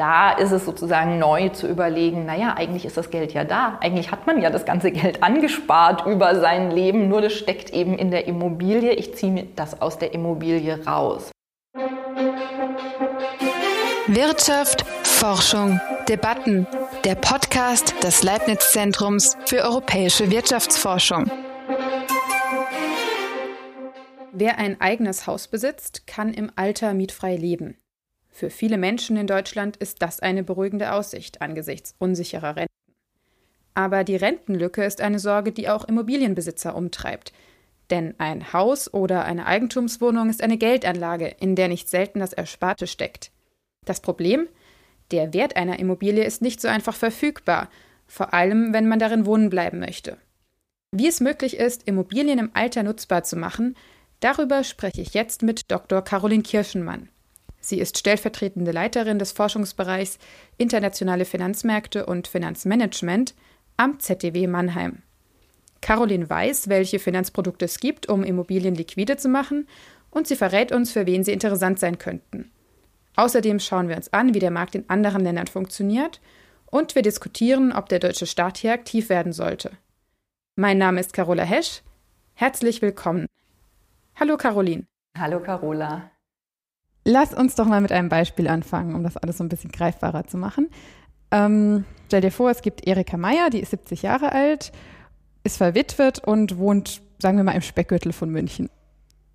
da ist es sozusagen neu zu überlegen, naja, eigentlich ist das Geld ja da. Eigentlich hat man ja das ganze Geld angespart über sein Leben, nur das steckt eben in der Immobilie. Ich ziehe mir das aus der Immobilie raus. Wirtschaft, Forschung, Debatten. Der Podcast des Leibniz-Zentrums für europäische Wirtschaftsforschung. Wer ein eigenes Haus besitzt, kann im Alter mietfrei leben. Für viele Menschen in Deutschland ist das eine beruhigende Aussicht angesichts unsicherer Renten. Aber die Rentenlücke ist eine Sorge, die auch Immobilienbesitzer umtreibt. Denn ein Haus oder eine Eigentumswohnung ist eine Geldanlage, in der nicht selten das Ersparte steckt. Das Problem? Der Wert einer Immobilie ist nicht so einfach verfügbar, vor allem wenn man darin wohnen bleiben möchte. Wie es möglich ist, Immobilien im Alter nutzbar zu machen, darüber spreche ich jetzt mit Dr. Caroline Kirschenmann. Sie ist stellvertretende Leiterin des Forschungsbereichs Internationale Finanzmärkte und Finanzmanagement am ZDW Mannheim. Caroline weiß, welche Finanzprodukte es gibt, um Immobilien liquide zu machen, und sie verrät uns, für wen sie interessant sein könnten. Außerdem schauen wir uns an, wie der Markt in anderen Ländern funktioniert, und wir diskutieren, ob der deutsche Staat hier aktiv werden sollte. Mein Name ist Carola Hesch. Herzlich willkommen. Hallo Caroline. Hallo Carola. Lass uns doch mal mit einem Beispiel anfangen, um das alles so ein bisschen greifbarer zu machen. Ähm, stell dir vor, es gibt Erika Meier, die ist 70 Jahre alt, ist verwitwet und wohnt, sagen wir mal, im Speckgürtel von München.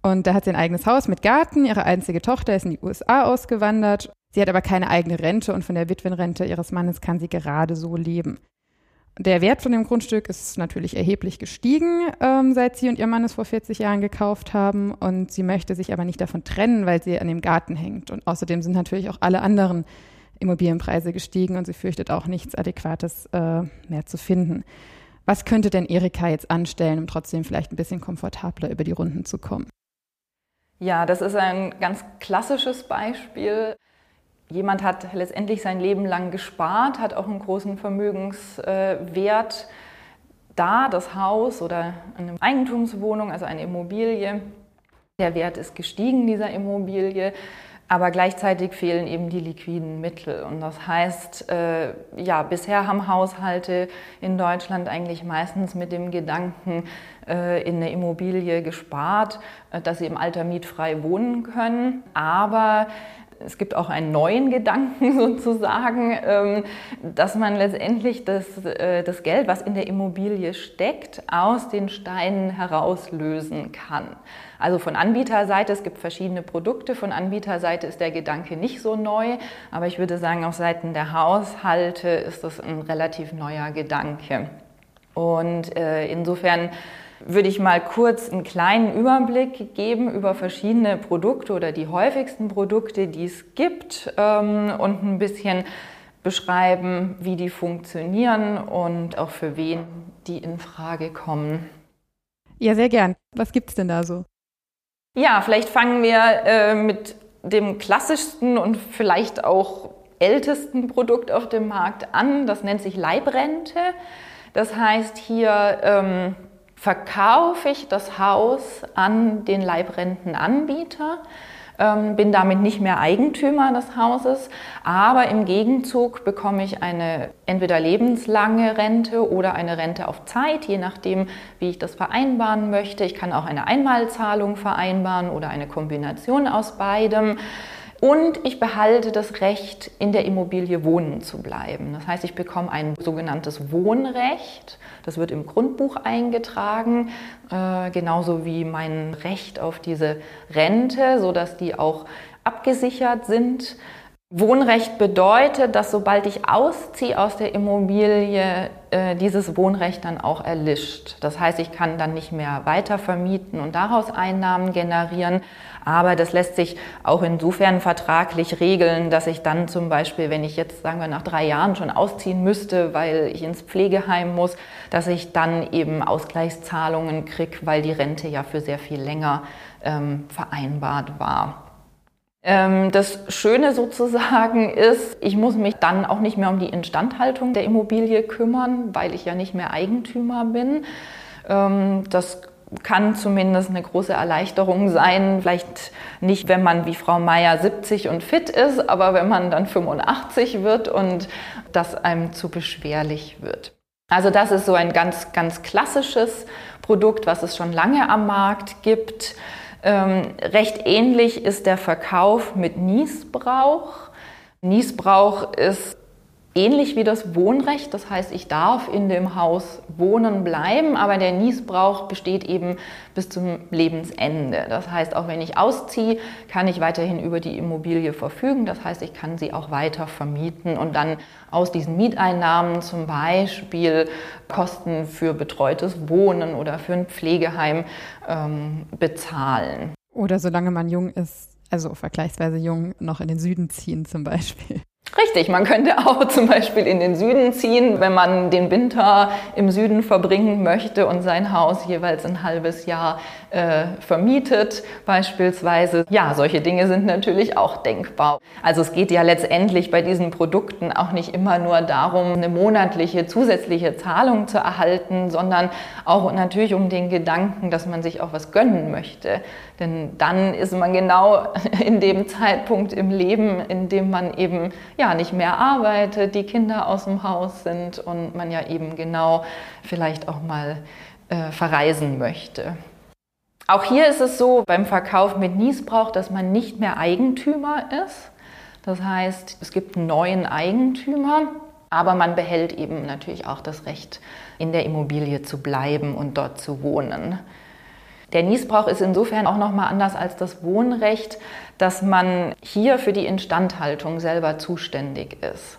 Und da hat sie ein eigenes Haus mit Garten. Ihre einzige Tochter ist in die USA ausgewandert. Sie hat aber keine eigene Rente und von der Witwenrente ihres Mannes kann sie gerade so leben. Der Wert von dem Grundstück ist natürlich erheblich gestiegen, ähm, seit sie und ihr Mann es vor 40 Jahren gekauft haben. Und sie möchte sich aber nicht davon trennen, weil sie an dem Garten hängt. Und außerdem sind natürlich auch alle anderen Immobilienpreise gestiegen und sie fürchtet auch nichts Adäquates äh, mehr zu finden. Was könnte denn Erika jetzt anstellen, um trotzdem vielleicht ein bisschen komfortabler über die Runden zu kommen? Ja, das ist ein ganz klassisches Beispiel. Jemand hat letztendlich sein Leben lang gespart, hat auch einen großen Vermögenswert da, das Haus oder eine Eigentumswohnung, also eine Immobilie. Der Wert ist gestiegen dieser Immobilie, aber gleichzeitig fehlen eben die liquiden Mittel. Und das heißt, äh, ja, bisher haben Haushalte in Deutschland eigentlich meistens mit dem Gedanken äh, in eine Immobilie gespart, äh, dass sie im Alter mietfrei wohnen können. Aber es gibt auch einen neuen Gedanken sozusagen, ähm, dass man letztendlich das, äh, das Geld, was in der Immobilie steckt, aus den Steinen herauslösen kann. Also von Anbieterseite, es gibt verschiedene Produkte, von Anbieterseite ist der Gedanke nicht so neu, aber ich würde sagen, auf Seiten der Haushalte ist das ein relativ neuer Gedanke. Und äh, insofern würde ich mal kurz einen kleinen Überblick geben über verschiedene Produkte oder die häufigsten Produkte, die es gibt ähm, und ein bisschen beschreiben, wie die funktionieren und auch für wen die in Frage kommen. Ja, sehr gern. Was gibt es denn da so? Ja, vielleicht fangen wir äh, mit dem klassischsten und vielleicht auch ältesten Produkt auf dem Markt an. Das nennt sich Leibrente. Das heißt, hier ähm, verkaufe ich das Haus an den Leibrentenanbieter, ähm, bin damit nicht mehr Eigentümer des Hauses, aber im Gegenzug bekomme ich eine entweder lebenslange Rente oder eine Rente auf Zeit, je nachdem, wie ich das vereinbaren möchte. Ich kann auch eine Einmalzahlung vereinbaren oder eine Kombination aus beidem. Und ich behalte das Recht, in der Immobilie wohnen zu bleiben. Das heißt, ich bekomme ein sogenanntes Wohnrecht. Das wird im Grundbuch eingetragen, äh, genauso wie mein Recht auf diese Rente, sodass die auch abgesichert sind. Wohnrecht bedeutet, dass sobald ich ausziehe aus der Immobilie, äh, dieses Wohnrecht dann auch erlischt. Das heißt, ich kann dann nicht mehr weiter vermieten und daraus Einnahmen generieren. Aber das lässt sich auch insofern vertraglich regeln, dass ich dann zum Beispiel, wenn ich jetzt, sagen wir, nach drei Jahren schon ausziehen müsste, weil ich ins Pflegeheim muss, dass ich dann eben Ausgleichszahlungen kriege, weil die Rente ja für sehr viel länger ähm, vereinbart war. Ähm, das Schöne sozusagen ist, ich muss mich dann auch nicht mehr um die Instandhaltung der Immobilie kümmern, weil ich ja nicht mehr Eigentümer bin. Ähm, das kann zumindest eine große Erleichterung sein. Vielleicht nicht, wenn man wie Frau Meier 70 und fit ist, aber wenn man dann 85 wird und das einem zu beschwerlich wird. Also das ist so ein ganz, ganz klassisches Produkt, was es schon lange am Markt gibt. Ähm, recht ähnlich ist der Verkauf mit Niesbrauch. Niesbrauch ist ähnlich wie das Wohnrecht. Das heißt, ich darf in dem Haus wohnen bleiben, aber der Niesbrauch besteht eben bis zum Lebensende. Das heißt, auch wenn ich ausziehe, kann ich weiterhin über die Immobilie verfügen. Das heißt, ich kann sie auch weiter vermieten und dann aus diesen Mieteinnahmen zum Beispiel Kosten für betreutes Wohnen oder für ein Pflegeheim ähm, bezahlen. Oder solange man jung ist, also vergleichsweise jung, noch in den Süden ziehen zum Beispiel. Richtig, man könnte auch zum Beispiel in den Süden ziehen, wenn man den Winter im Süden verbringen möchte und sein Haus jeweils ein halbes Jahr äh, vermietet beispielsweise. Ja, solche Dinge sind natürlich auch denkbar. Also es geht ja letztendlich bei diesen Produkten auch nicht immer nur darum, eine monatliche zusätzliche Zahlung zu erhalten, sondern auch natürlich um den Gedanken, dass man sich auch was gönnen möchte. Denn dann ist man genau in dem Zeitpunkt im Leben, in dem man eben ja nicht mehr arbeitet, die Kinder aus dem Haus sind und man ja eben genau vielleicht auch mal äh, verreisen möchte. Auch hier ist es so beim Verkauf mit Niesbrauch, dass man nicht mehr Eigentümer ist. Das heißt, es gibt einen neuen Eigentümer, aber man behält eben natürlich auch das Recht, in der Immobilie zu bleiben und dort zu wohnen. Der Niesbrauch ist insofern auch nochmal anders als das Wohnrecht, dass man hier für die Instandhaltung selber zuständig ist.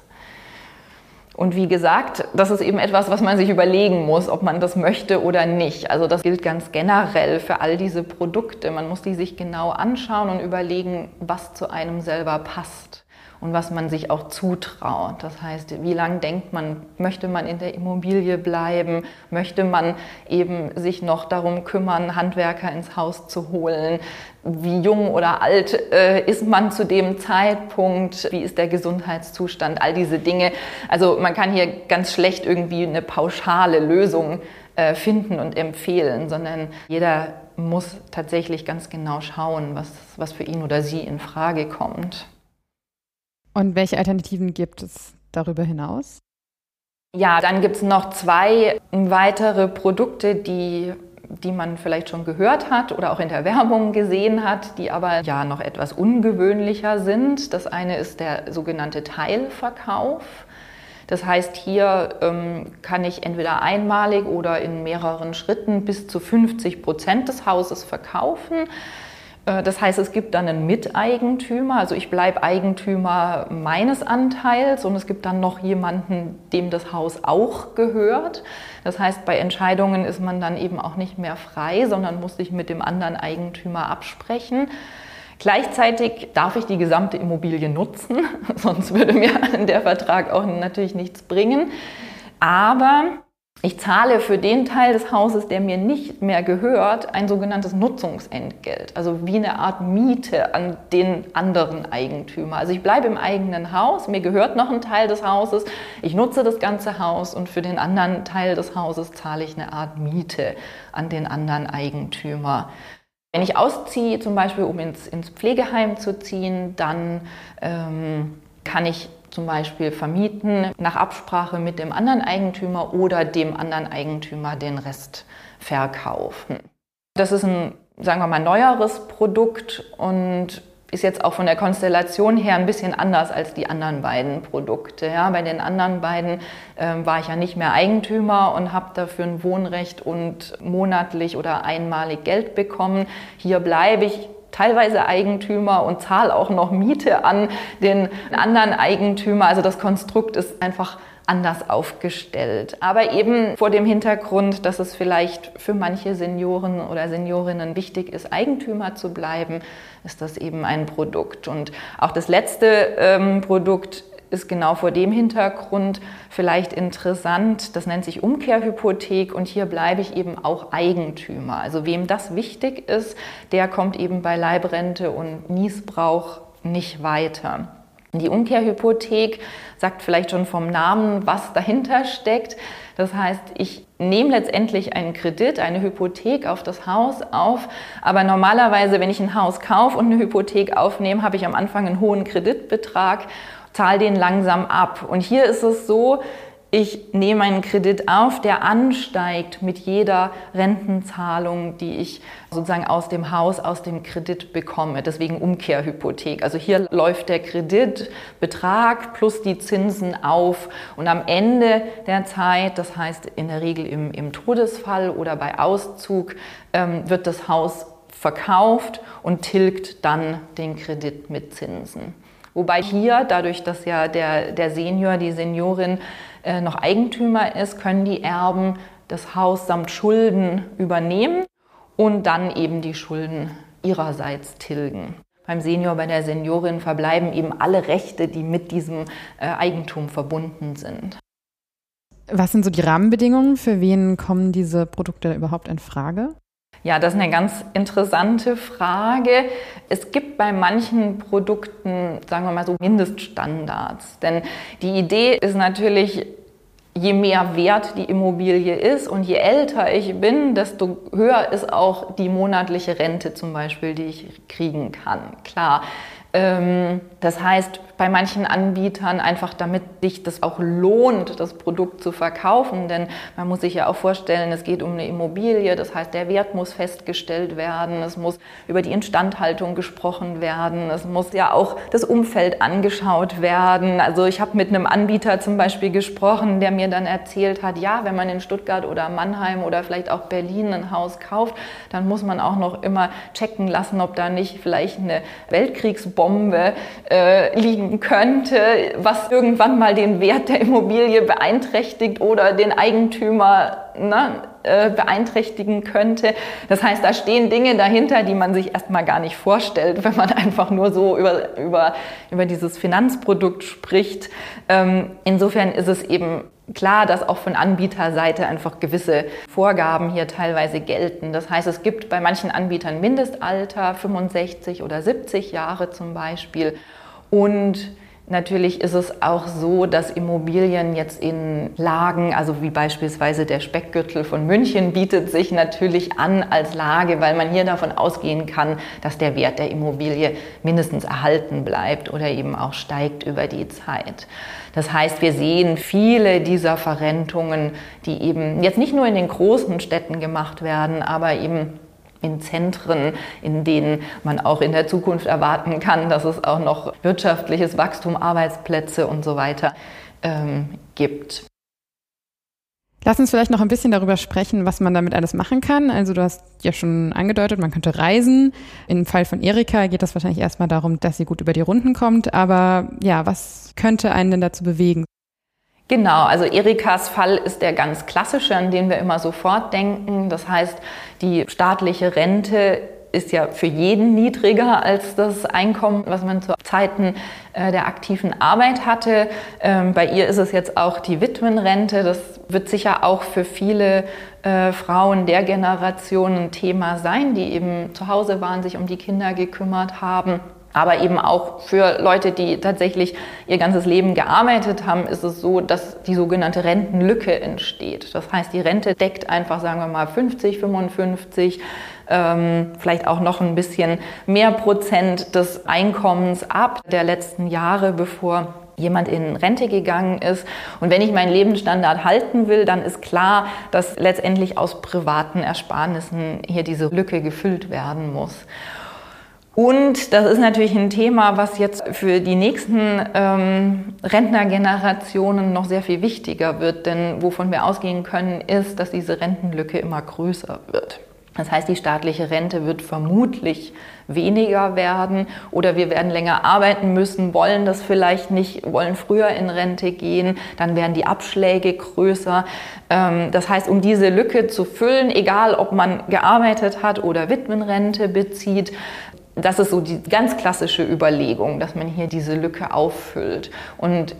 Und wie gesagt, das ist eben etwas, was man sich überlegen muss, ob man das möchte oder nicht. Also das gilt ganz generell für all diese Produkte. Man muss die sich genau anschauen und überlegen, was zu einem selber passt und was man sich auch zutraut. Das heißt, wie lange denkt man, möchte man in der Immobilie bleiben, möchte man eben sich noch darum kümmern, Handwerker ins Haus zu holen, wie jung oder alt äh, ist man zu dem Zeitpunkt, wie ist der Gesundheitszustand, all diese Dinge. Also man kann hier ganz schlecht irgendwie eine pauschale Lösung äh, finden und empfehlen, sondern jeder muss tatsächlich ganz genau schauen, was, was für ihn oder sie in Frage kommt. Und welche Alternativen gibt es darüber hinaus? Ja, dann gibt es noch zwei weitere Produkte, die, die man vielleicht schon gehört hat oder auch in der Werbung gesehen hat, die aber ja noch etwas ungewöhnlicher sind. Das eine ist der sogenannte Teilverkauf. Das heißt, hier ähm, kann ich entweder einmalig oder in mehreren Schritten bis zu 50 Prozent des Hauses verkaufen. Äh, das heißt, es gibt dann einen Miteigentümer, also ich bleibe Eigentümer meines Anteils und es gibt dann noch jemanden, dem das Haus auch gehört. Das heißt, bei Entscheidungen ist man dann eben auch nicht mehr frei, sondern muss sich mit dem anderen Eigentümer absprechen. Gleichzeitig darf ich die gesamte Immobilie nutzen, sonst würde mir der Vertrag auch natürlich nichts bringen. Aber ich zahle für den Teil des Hauses, der mir nicht mehr gehört, ein sogenanntes Nutzungsentgelt, also wie eine Art Miete an den anderen Eigentümer. Also ich bleibe im eigenen Haus, mir gehört noch ein Teil des Hauses, ich nutze das ganze Haus und für den anderen Teil des Hauses zahle ich eine Art Miete an den anderen Eigentümer. Wenn ich ausziehe, zum Beispiel um ins, ins Pflegeheim zu ziehen, dann ähm, kann ich zum Beispiel vermieten nach Absprache mit dem anderen Eigentümer oder dem anderen Eigentümer den Rest verkaufen. Das ist ein, sagen wir mal, neueres Produkt und ist jetzt auch von der Konstellation her ein bisschen anders als die anderen beiden Produkte. Ja, bei den anderen beiden äh, war ich ja nicht mehr Eigentümer und habe dafür ein Wohnrecht und monatlich oder einmalig Geld bekommen. Hier bleibe ich teilweise Eigentümer und zahle auch noch Miete an den anderen Eigentümer. Also das Konstrukt ist einfach anders aufgestellt. Aber eben vor dem Hintergrund, dass es vielleicht für manche Senioren oder Seniorinnen wichtig ist, Eigentümer zu bleiben, ist das eben ein Produkt. Und auch das letzte ähm, Produkt ist genau vor dem Hintergrund vielleicht interessant. Das nennt sich Umkehrhypothek und hier bleibe ich eben auch Eigentümer. Also wem das wichtig ist, der kommt eben bei Leibrente und Niesbrauch nicht weiter. Die Umkehrhypothek sagt vielleicht schon vom Namen, was dahinter steckt. Das heißt, ich nehme letztendlich einen Kredit, eine Hypothek auf das Haus auf. Aber normalerweise, wenn ich ein Haus kaufe und eine Hypothek aufnehme, habe ich am Anfang einen hohen Kreditbetrag, zahle den langsam ab. Und hier ist es so, ich nehme einen Kredit auf, der ansteigt mit jeder Rentenzahlung, die ich sozusagen aus dem Haus, aus dem Kredit bekomme. Deswegen Umkehrhypothek. Also hier läuft der Kreditbetrag plus die Zinsen auf. Und am Ende der Zeit, das heißt in der Regel im, im Todesfall oder bei Auszug, ähm, wird das Haus verkauft und tilgt dann den Kredit mit Zinsen. Wobei hier, dadurch, dass ja der, der Senior, die Seniorin äh, noch Eigentümer ist, können die Erben das Haus samt Schulden übernehmen und dann eben die Schulden ihrerseits tilgen. Beim Senior, bei der Seniorin verbleiben eben alle Rechte, die mit diesem äh, Eigentum verbunden sind. Was sind so die Rahmenbedingungen? Für wen kommen diese Produkte überhaupt in Frage? Ja, das ist eine ganz interessante Frage. Es gibt bei manchen Produkten, sagen wir mal so, Mindeststandards. Denn die Idee ist natürlich, je mehr wert die Immobilie ist und je älter ich bin, desto höher ist auch die monatliche Rente zum Beispiel, die ich kriegen kann. Klar. Ähm, das heißt, bei manchen Anbietern einfach, damit sich das auch lohnt, das Produkt zu verkaufen. Denn man muss sich ja auch vorstellen, es geht um eine Immobilie, das heißt, der Wert muss festgestellt werden, es muss über die Instandhaltung gesprochen werden, es muss ja auch das Umfeld angeschaut werden. Also ich habe mit einem Anbieter zum Beispiel gesprochen, der mir dann erzählt hat, ja, wenn man in Stuttgart oder Mannheim oder vielleicht auch Berlin ein Haus kauft, dann muss man auch noch immer checken lassen, ob da nicht vielleicht eine Weltkriegsbombe äh, liegen könnte, was irgendwann mal den Wert der Immobilie beeinträchtigt oder den Eigentümer ne, äh, beeinträchtigen könnte. Das heißt, da stehen Dinge dahinter, die man sich erstmal gar nicht vorstellt, wenn man einfach nur so über, über, über dieses Finanzprodukt spricht. Ähm, insofern ist es eben klar, dass auch von Anbieterseite einfach gewisse Vorgaben hier teilweise gelten. Das heißt, es gibt bei manchen Anbietern Mindestalter, 65 oder 70 Jahre zum Beispiel. Und Natürlich ist es auch so, dass Immobilien jetzt in Lagen, also wie beispielsweise der Speckgürtel von München, bietet sich natürlich an als Lage, weil man hier davon ausgehen kann, dass der Wert der Immobilie mindestens erhalten bleibt oder eben auch steigt über die Zeit. Das heißt, wir sehen viele dieser Verrentungen, die eben jetzt nicht nur in den großen Städten gemacht werden, aber eben in Zentren, in denen man auch in der Zukunft erwarten kann, dass es auch noch wirtschaftliches Wachstum, Arbeitsplätze und so weiter ähm, gibt. Lass uns vielleicht noch ein bisschen darüber sprechen, was man damit alles machen kann. Also du hast ja schon angedeutet, man könnte reisen. Im Fall von Erika geht das wahrscheinlich erstmal darum, dass sie gut über die Runden kommt. Aber ja, was könnte einen denn dazu bewegen? Genau, also Erikas Fall ist der ganz klassische, an den wir immer sofort denken. Das heißt, die staatliche Rente ist ja für jeden niedriger als das Einkommen, was man zu Zeiten äh, der aktiven Arbeit hatte. Ähm, bei ihr ist es jetzt auch die Witwenrente. Das wird sicher auch für viele äh, Frauen der Generation ein Thema sein, die eben zu Hause waren, sich um die Kinder gekümmert haben. Aber eben auch für Leute, die tatsächlich ihr ganzes Leben gearbeitet haben, ist es so, dass die sogenannte Rentenlücke entsteht. Das heißt, die Rente deckt einfach, sagen wir mal, 50, 55, ähm, vielleicht auch noch ein bisschen mehr Prozent des Einkommens ab der letzten Jahre, bevor jemand in Rente gegangen ist. Und wenn ich meinen Lebensstandard halten will, dann ist klar, dass letztendlich aus privaten Ersparnissen hier diese Lücke gefüllt werden muss. Und das ist natürlich ein Thema, was jetzt für die nächsten ähm, Rentnergenerationen noch sehr viel wichtiger wird. Denn wovon wir ausgehen können, ist, dass diese Rentenlücke immer größer wird. Das heißt, die staatliche Rente wird vermutlich weniger werden oder wir werden länger arbeiten müssen, wollen das vielleicht nicht, wollen früher in Rente gehen, dann werden die Abschläge größer. Ähm, das heißt, um diese Lücke zu füllen, egal ob man gearbeitet hat oder Witwenrente bezieht, das ist so die ganz klassische Überlegung, dass man hier diese Lücke auffüllt. Und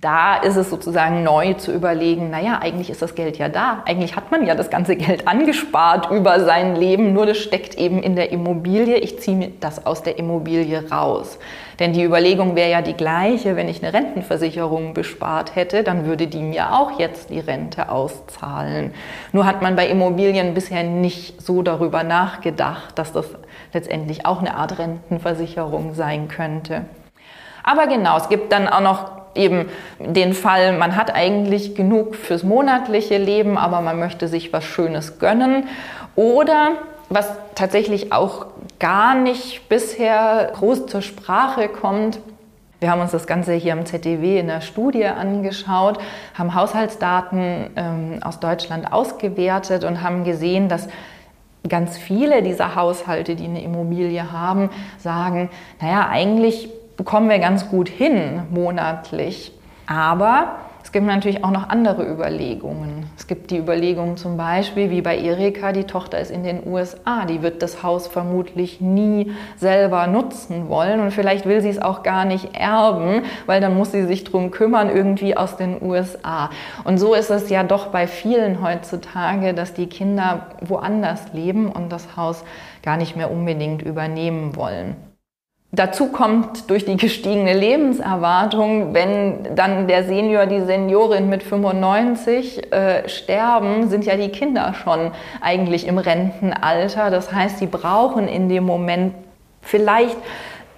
da ist es sozusagen neu zu überlegen, naja, eigentlich ist das Geld ja da. Eigentlich hat man ja das ganze Geld angespart über sein Leben, nur das steckt eben in der Immobilie. Ich ziehe mir das aus der Immobilie raus. Denn die Überlegung wäre ja die gleiche, wenn ich eine Rentenversicherung bespart hätte, dann würde die mir auch jetzt die Rente auszahlen. Nur hat man bei Immobilien bisher nicht so darüber nachgedacht, dass das letztendlich auch eine Art Rentenversicherung sein könnte. Aber genau, es gibt dann auch noch eben den Fall, man hat eigentlich genug fürs monatliche Leben, aber man möchte sich was Schönes gönnen. Oder was tatsächlich auch gar nicht bisher groß zur Sprache kommt, wir haben uns das Ganze hier im ZDW in der Studie angeschaut, haben Haushaltsdaten ähm, aus Deutschland ausgewertet und haben gesehen, dass ganz viele dieser Haushalte, die eine Immobilie haben, sagen, naja, eigentlich bekommen wir ganz gut hin monatlich. Aber es gibt natürlich auch noch andere Überlegungen. Es gibt die Überlegung zum Beispiel, wie bei Erika, die Tochter ist in den USA, die wird das Haus vermutlich nie selber nutzen wollen und vielleicht will sie es auch gar nicht erben, weil dann muss sie sich darum kümmern, irgendwie aus den USA. Und so ist es ja doch bei vielen heutzutage, dass die Kinder woanders leben und das Haus gar nicht mehr unbedingt übernehmen wollen. Dazu kommt durch die gestiegene Lebenserwartung, wenn dann der Senior, die Seniorin mit 95 äh, sterben, sind ja die Kinder schon eigentlich im Rentenalter. Das heißt, sie brauchen in dem Moment vielleicht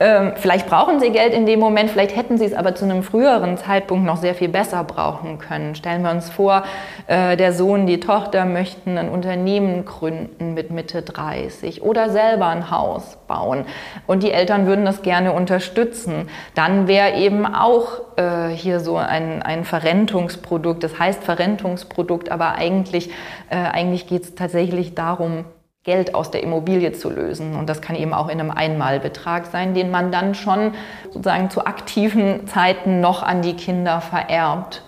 vielleicht brauchen sie Geld in dem Moment, vielleicht hätten sie es aber zu einem früheren Zeitpunkt noch sehr viel besser brauchen können. Stellen wir uns vor, äh, der Sohn, die Tochter möchten ein Unternehmen gründen mit Mitte 30 oder selber ein Haus bauen und die Eltern würden das gerne unterstützen. Dann wäre eben auch äh, hier so ein, ein Verrentungsprodukt, das heißt Verrentungsprodukt, aber eigentlich, äh, eigentlich geht es tatsächlich darum, Geld aus der Immobilie zu lösen. Und das kann eben auch in einem Einmalbetrag sein, den man dann schon sozusagen zu aktiven Zeiten noch an die Kinder vererbt.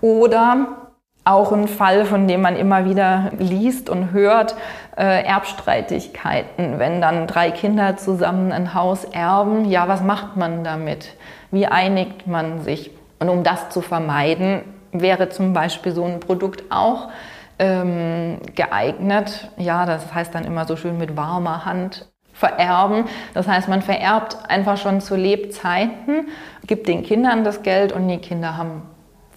Oder auch ein Fall, von dem man immer wieder liest und hört, äh, Erbstreitigkeiten. Wenn dann drei Kinder zusammen ein Haus erben, ja, was macht man damit? Wie einigt man sich? Und um das zu vermeiden, wäre zum Beispiel so ein Produkt auch ähm, geeignet. Ja, das heißt dann immer so schön mit warmer Hand vererben. Das heißt, man vererbt einfach schon zu Lebzeiten, gibt den Kindern das Geld und die Kinder haben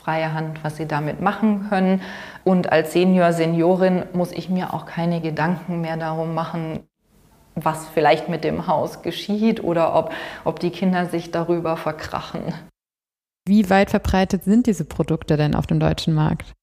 freie Hand, was sie damit machen können. Und als Senior, Seniorin muss ich mir auch keine Gedanken mehr darum machen, was vielleicht mit dem Haus geschieht oder ob, ob die Kinder sich darüber verkrachen. Wie weit verbreitet sind diese Produkte denn auf dem deutschen Markt?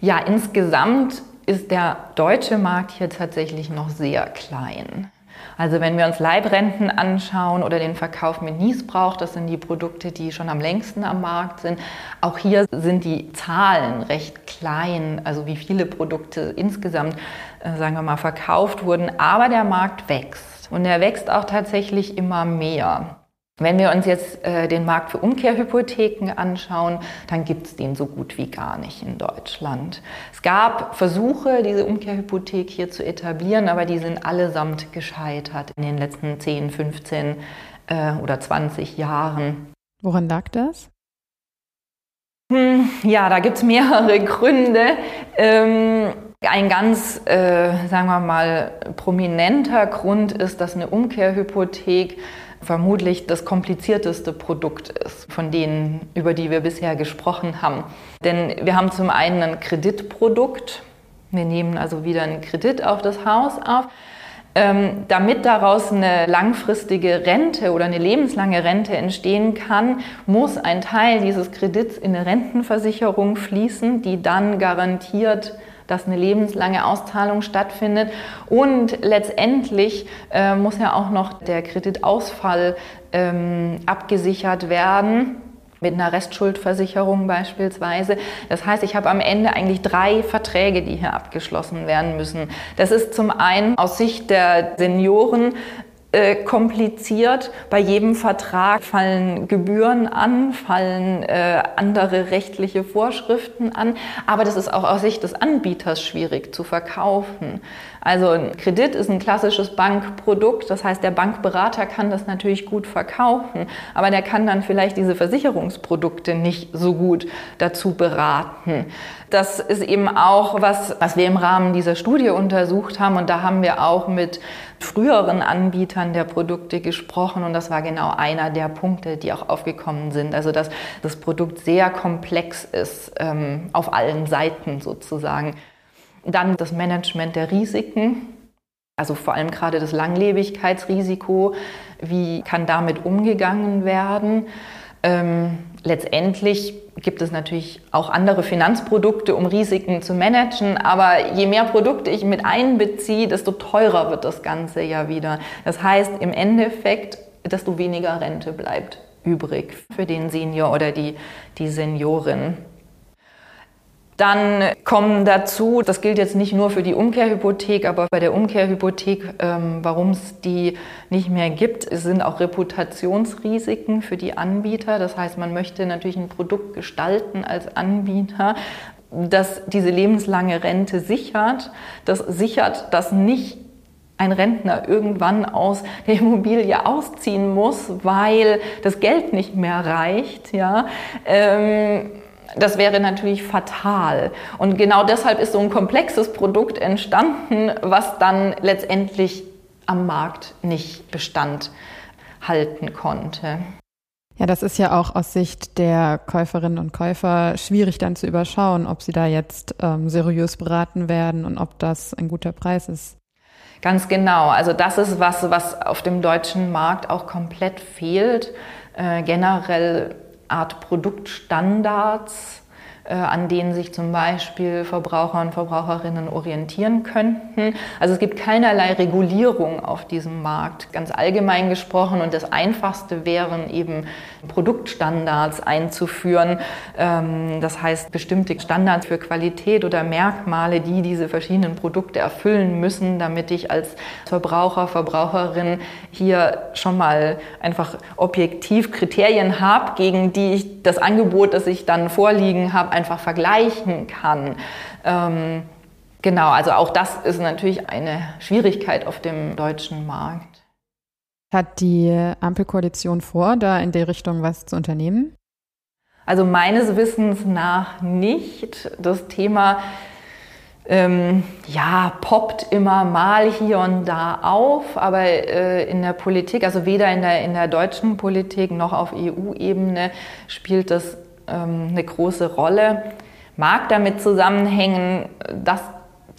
Ja, insgesamt ist der deutsche Markt hier tatsächlich noch sehr klein. Also wenn wir uns Leibrenten anschauen oder den Verkauf mit Niesbrauch, das sind die Produkte, die schon am längsten am Markt sind. Auch hier sind die Zahlen recht klein, also wie viele Produkte insgesamt, äh, sagen wir mal, verkauft wurden. Aber der Markt wächst und er wächst auch tatsächlich immer mehr. Wenn wir uns jetzt äh, den Markt für Umkehrhypotheken anschauen, dann gibt es den so gut wie gar nicht in Deutschland. Es gab Versuche, diese Umkehrhypothek hier zu etablieren, aber die sind allesamt gescheitert in den letzten 10, 15 äh, oder 20 Jahren. Woran lag das? Hm, ja, da gibt es mehrere Gründe. Ähm, ein ganz, äh, sagen wir mal, prominenter Grund ist, dass eine Umkehrhypothek vermutlich das komplizierteste Produkt ist von denen, über die wir bisher gesprochen haben. Denn wir haben zum einen ein Kreditprodukt. Wir nehmen also wieder einen Kredit auf das Haus auf. Ähm, damit daraus eine langfristige Rente oder eine lebenslange Rente entstehen kann, muss ein Teil dieses Kredits in eine Rentenversicherung fließen, die dann garantiert dass eine lebenslange Auszahlung stattfindet. Und letztendlich äh, muss ja auch noch der Kreditausfall ähm, abgesichert werden mit einer Restschuldversicherung beispielsweise. Das heißt, ich habe am Ende eigentlich drei Verträge, die hier abgeschlossen werden müssen. Das ist zum einen aus Sicht der Senioren äh, kompliziert. Bei jedem Vertrag fallen Gebühren an, fallen äh, andere rechtliche Vorschriften an. Aber das ist auch aus Sicht des Anbieters schwierig zu verkaufen. Also ein Kredit ist ein klassisches Bankprodukt. Das heißt, der Bankberater kann das natürlich gut verkaufen, aber der kann dann vielleicht diese Versicherungsprodukte nicht so gut dazu beraten. Das ist eben auch was, was wir im Rahmen dieser Studie untersucht haben. Und da haben wir auch mit früheren Anbietern der Produkte gesprochen. Und das war genau einer der Punkte, die auch aufgekommen sind. Also, dass das Produkt sehr komplex ist, ähm, auf allen Seiten sozusagen. Dann das Management der Risiken. Also vor allem gerade das Langlebigkeitsrisiko. Wie kann damit umgegangen werden? Ähm, letztendlich gibt es natürlich auch andere Finanzprodukte, um Risiken zu managen. Aber je mehr Produkte ich mit einbeziehe, desto teurer wird das Ganze ja wieder. Das heißt im Endeffekt, desto weniger Rente bleibt übrig für den Senior oder die, die Seniorin. Dann kommen dazu, das gilt jetzt nicht nur für die Umkehrhypothek, aber bei der Umkehrhypothek, ähm, warum es die nicht mehr gibt, sind auch Reputationsrisiken für die Anbieter. Das heißt, man möchte natürlich ein Produkt gestalten als Anbieter, das diese lebenslange Rente sichert. Das sichert, dass nicht ein Rentner irgendwann aus der Immobilie ausziehen muss, weil das Geld nicht mehr reicht. Ja. Ähm, das wäre natürlich fatal. Und genau deshalb ist so ein komplexes Produkt entstanden, was dann letztendlich am Markt nicht Bestand halten konnte. Ja, das ist ja auch aus Sicht der Käuferinnen und Käufer schwierig dann zu überschauen, ob sie da jetzt ähm, seriös beraten werden und ob das ein guter Preis ist. Ganz genau. Also das ist was, was auf dem deutschen Markt auch komplett fehlt. Äh, generell Art Produktstandards, an denen sich zum Beispiel Verbraucher und Verbraucherinnen orientieren könnten. Also es gibt keinerlei Regulierung auf diesem Markt, ganz allgemein gesprochen. Und das Einfachste wären eben Produktstandards einzuführen. Ähm, das heißt, bestimmte Standards für Qualität oder Merkmale, die diese verschiedenen Produkte erfüllen müssen, damit ich als Verbraucher, Verbraucherin hier schon mal einfach objektiv Kriterien habe, gegen die ich das Angebot, das ich dann vorliegen habe, einfach vergleichen kann. Ähm, genau, also auch das ist natürlich eine Schwierigkeit auf dem deutschen Markt. Hat die Ampelkoalition vor, da in der Richtung was zu unternehmen? Also meines Wissens nach nicht. Das Thema ähm, ja, poppt immer mal hier und da auf, aber äh, in der Politik, also weder in der, in der deutschen Politik noch auf EU-Ebene spielt das ähm, eine große Rolle. Mag damit zusammenhängen, dass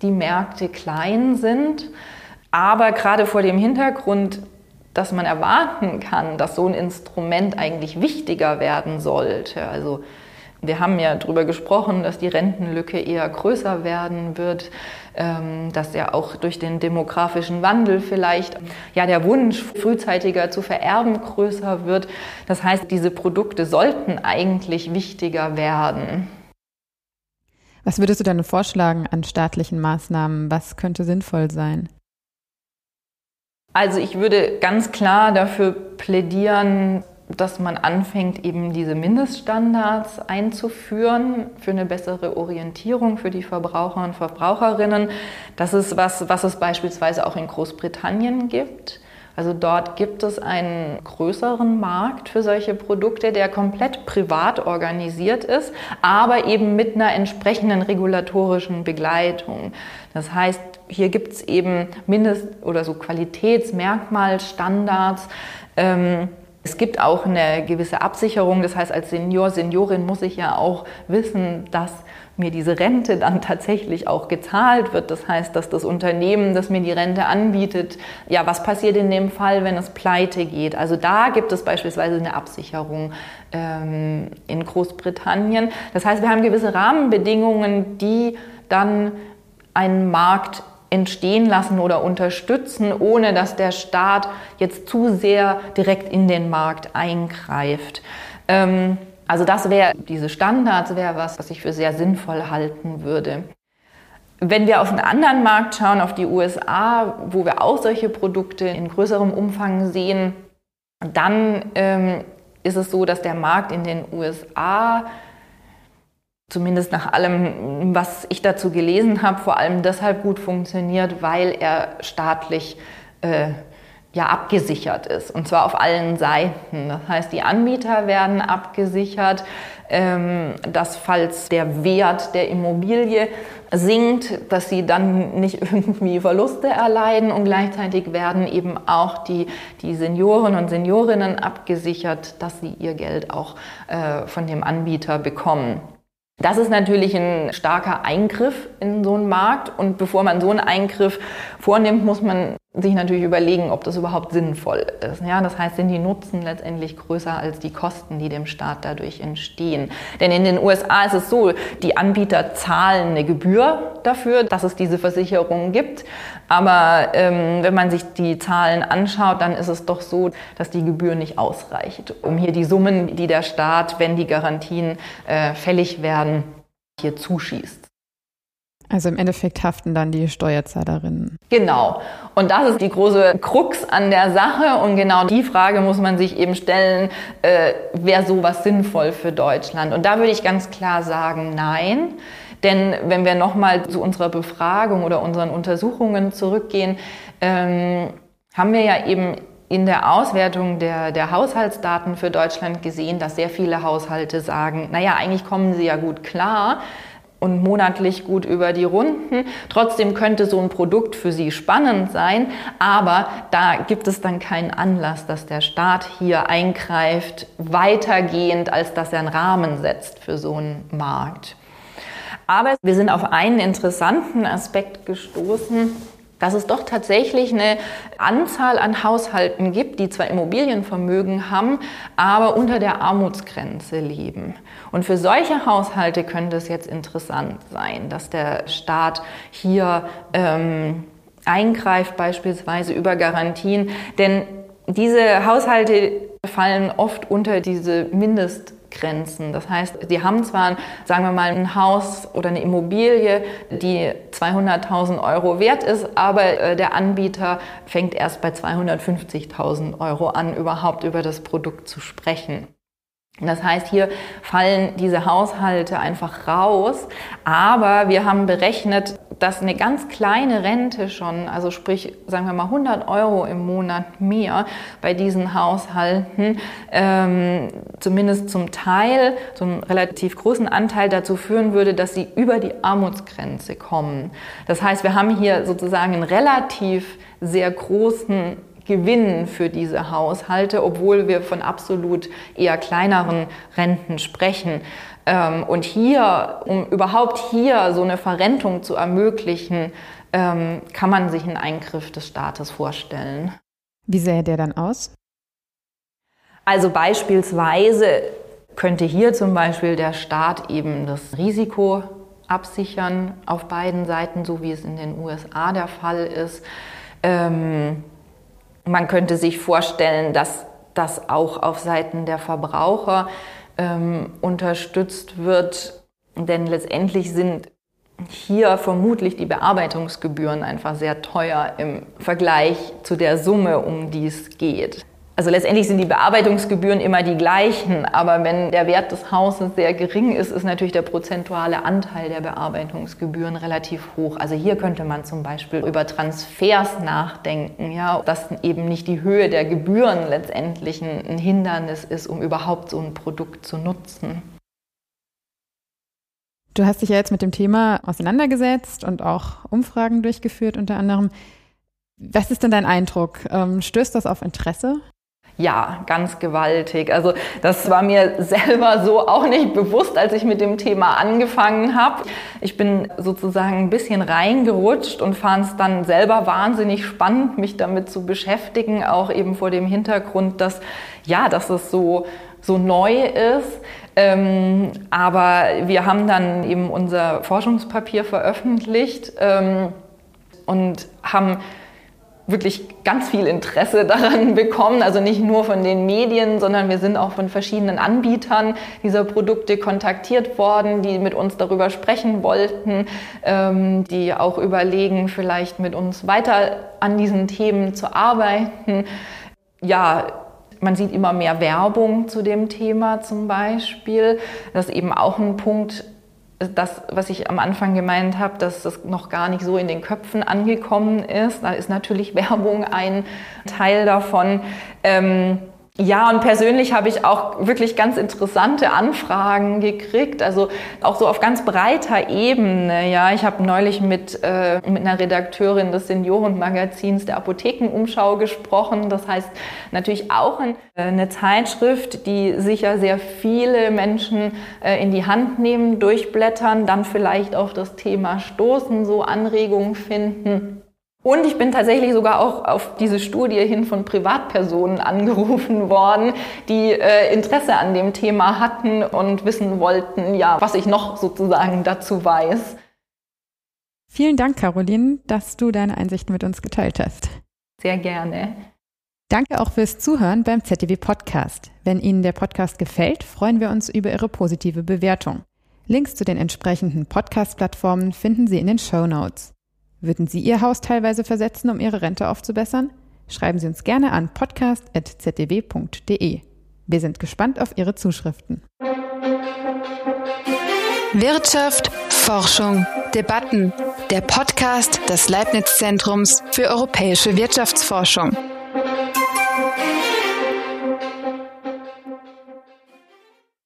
die Märkte klein sind, aber gerade vor dem Hintergrund, dass man erwarten kann, dass so ein Instrument eigentlich wichtiger werden sollte. Also wir haben ja darüber gesprochen, dass die Rentenlücke eher größer werden wird, dass ja auch durch den demografischen Wandel vielleicht ja der Wunsch, frühzeitiger zu vererben, größer wird. Das heißt, diese Produkte sollten eigentlich wichtiger werden. Was würdest du denn vorschlagen an staatlichen Maßnahmen? Was könnte sinnvoll sein? Also ich würde ganz klar dafür plädieren, dass man anfängt, eben diese Mindeststandards einzuführen für eine bessere Orientierung für die Verbraucher und Verbraucherinnen. Das ist was, was es beispielsweise auch in Großbritannien gibt. Also dort gibt es einen größeren Markt für solche Produkte, der komplett privat organisiert ist, aber eben mit einer entsprechenden regulatorischen Begleitung. Das heißt, hier gibt es eben Mindest- oder so Qualitätsmerkmalstandards. Ähm, es gibt auch eine gewisse Absicherung. Das heißt, als Senior, Seniorin muss ich ja auch wissen, dass mir diese Rente dann tatsächlich auch gezahlt wird. Das heißt, dass das Unternehmen, das mir die Rente anbietet, ja, was passiert in dem Fall, wenn es pleite geht? Also da gibt es beispielsweise eine Absicherung ähm, in Großbritannien. Das heißt, wir haben gewisse Rahmenbedingungen, die dann einen Markt entstehen lassen oder unterstützen, ohne dass der Staat jetzt zu sehr direkt in den Markt eingreift. Ähm, also das wäre, diese Standards wäre was, was ich für sehr sinnvoll halten würde. Wenn wir auf einen anderen Markt schauen, auf die USA, wo wir auch solche Produkte in größerem Umfang sehen, dann ähm, ist es so, dass der Markt in den USA, zumindest nach allem, was ich dazu gelesen habe, vor allem deshalb gut funktioniert, weil er staatlich äh, ja abgesichert ist und zwar auf allen Seiten. Das heißt, die Anbieter werden abgesichert, ähm, dass falls der Wert der Immobilie sinkt, dass sie dann nicht irgendwie Verluste erleiden und gleichzeitig werden eben auch die, die Senioren und Seniorinnen abgesichert, dass sie ihr Geld auch äh, von dem Anbieter bekommen. Das ist natürlich ein starker Eingriff in so einen Markt. Und bevor man so einen Eingriff vornimmt, muss man sich natürlich überlegen, ob das überhaupt sinnvoll ist. Ja, das heißt, sind die Nutzen letztendlich größer als die Kosten, die dem Staat dadurch entstehen. Denn in den USA ist es so, die Anbieter zahlen eine Gebühr dafür, dass es diese Versicherung gibt. Aber ähm, wenn man sich die Zahlen anschaut, dann ist es doch so, dass die Gebühr nicht ausreicht, um hier die Summen, die der Staat, wenn die Garantien äh, fällig werden, hier zuschießt. Also im Endeffekt haften dann die Steuerzahlerinnen. Genau. Und das ist die große Krux an der Sache. Und genau die Frage muss man sich eben stellen, äh, wäre sowas sinnvoll für Deutschland? Und da würde ich ganz klar sagen, nein. Denn wenn wir nochmal zu unserer Befragung oder unseren Untersuchungen zurückgehen, ähm, haben wir ja eben in der Auswertung der, der Haushaltsdaten für Deutschland gesehen, dass sehr viele Haushalte sagen, naja, eigentlich kommen sie ja gut klar und monatlich gut über die Runden. Trotzdem könnte so ein Produkt für Sie spannend sein, aber da gibt es dann keinen Anlass, dass der Staat hier eingreift, weitergehend, als dass er einen Rahmen setzt für so einen Markt. Aber wir sind auf einen interessanten Aspekt gestoßen, dass es doch tatsächlich eine Anzahl an Haushalten gibt, die zwar Immobilienvermögen haben, aber unter der Armutsgrenze leben. Und für solche Haushalte könnte es jetzt interessant sein, dass der Staat hier ähm, eingreift, beispielsweise über Garantien. Denn diese Haushalte fallen oft unter diese Mindest Grenzen. Das heißt, sie haben zwar, sagen wir mal, ein Haus oder eine Immobilie, die 200.000 Euro wert ist, aber äh, der Anbieter fängt erst bei 250.000 Euro an, überhaupt über das Produkt zu sprechen. Das heißt, hier fallen diese Haushalte einfach raus. Aber wir haben berechnet, dass eine ganz kleine Rente schon, also sprich, sagen wir mal 100 Euro im Monat mehr bei diesen Haushalten, ähm, zumindest zum Teil, einen relativ großen Anteil dazu führen würde, dass sie über die Armutsgrenze kommen. Das heißt, wir haben hier sozusagen einen relativ sehr großen Gewinn für diese Haushalte, obwohl wir von absolut eher kleineren Renten sprechen. Ähm, und hier, um überhaupt hier so eine Verrentung zu ermöglichen, ähm, kann man sich einen Eingriff des Staates vorstellen. Wie sähe der dann aus? Also beispielsweise könnte hier zum Beispiel der Staat eben das Risiko absichern auf beiden Seiten, so wie es in den USA der Fall ist. Ähm, man könnte sich vorstellen, dass das auch auf Seiten der Verbraucher ähm, unterstützt wird, denn letztendlich sind hier vermutlich die Bearbeitungsgebühren einfach sehr teuer im Vergleich zu der Summe, um die es geht. Also letztendlich sind die Bearbeitungsgebühren immer die gleichen, aber wenn der Wert des Hauses sehr gering ist, ist natürlich der prozentuale Anteil der Bearbeitungsgebühren relativ hoch. Also hier könnte man zum Beispiel über Transfers nachdenken, ja, dass eben nicht die Höhe der Gebühren letztendlich ein Hindernis ist, um überhaupt so ein Produkt zu nutzen. Du hast dich ja jetzt mit dem Thema auseinandergesetzt und auch Umfragen durchgeführt unter anderem. Was ist denn dein Eindruck? Ähm, stößt das auf Interesse? Ja, ganz gewaltig. Also das war mir selber so auch nicht bewusst, als ich mit dem Thema angefangen habe. Ich bin sozusagen ein bisschen reingerutscht und fand es dann selber wahnsinnig spannend, mich damit zu beschäftigen, auch eben vor dem Hintergrund, dass ja, dass es so so neu ist. Ähm, aber wir haben dann eben unser Forschungspapier veröffentlicht ähm, und haben wirklich ganz viel Interesse daran bekommen. Also nicht nur von den Medien, sondern wir sind auch von verschiedenen Anbietern dieser Produkte kontaktiert worden, die mit uns darüber sprechen wollten, ähm, die auch überlegen, vielleicht mit uns weiter an diesen Themen zu arbeiten. Ja, man sieht immer mehr Werbung zu dem Thema zum Beispiel. Das ist eben auch ein Punkt, das, was ich am Anfang gemeint habe, dass das noch gar nicht so in den Köpfen angekommen ist. Da ist natürlich Werbung ein Teil davon. Ähm, ja, und persönlich habe ich auch wirklich ganz interessante Anfragen gekriegt, also auch so auf ganz breiter Ebene. Ja, ich habe neulich mit, äh, mit einer Redakteurin des Seniorenmagazins der Apothekenumschau gesprochen. Das heißt natürlich auch ein, äh, eine Zeitschrift, die sicher sehr viele Menschen äh, in die Hand nehmen, durchblättern, dann vielleicht auf das Thema stoßen, so Anregungen finden. Und ich bin tatsächlich sogar auch auf diese Studie hin von Privatpersonen angerufen worden, die äh, Interesse an dem Thema hatten und wissen wollten, ja, was ich noch sozusagen dazu weiß. Vielen Dank, Caroline, dass du deine Einsichten mit uns geteilt hast. Sehr gerne. Danke auch fürs Zuhören beim ZDW Podcast. Wenn Ihnen der Podcast gefällt, freuen wir uns über Ihre positive Bewertung. Links zu den entsprechenden Podcast-Plattformen finden Sie in den Show Notes. Würden Sie Ihr Haus teilweise versetzen, um Ihre Rente aufzubessern? Schreiben Sie uns gerne an podcast.zdw.de. Wir sind gespannt auf Ihre Zuschriften. Wirtschaft, Forschung, Debatten. Der Podcast des Leibniz Zentrums für europäische Wirtschaftsforschung.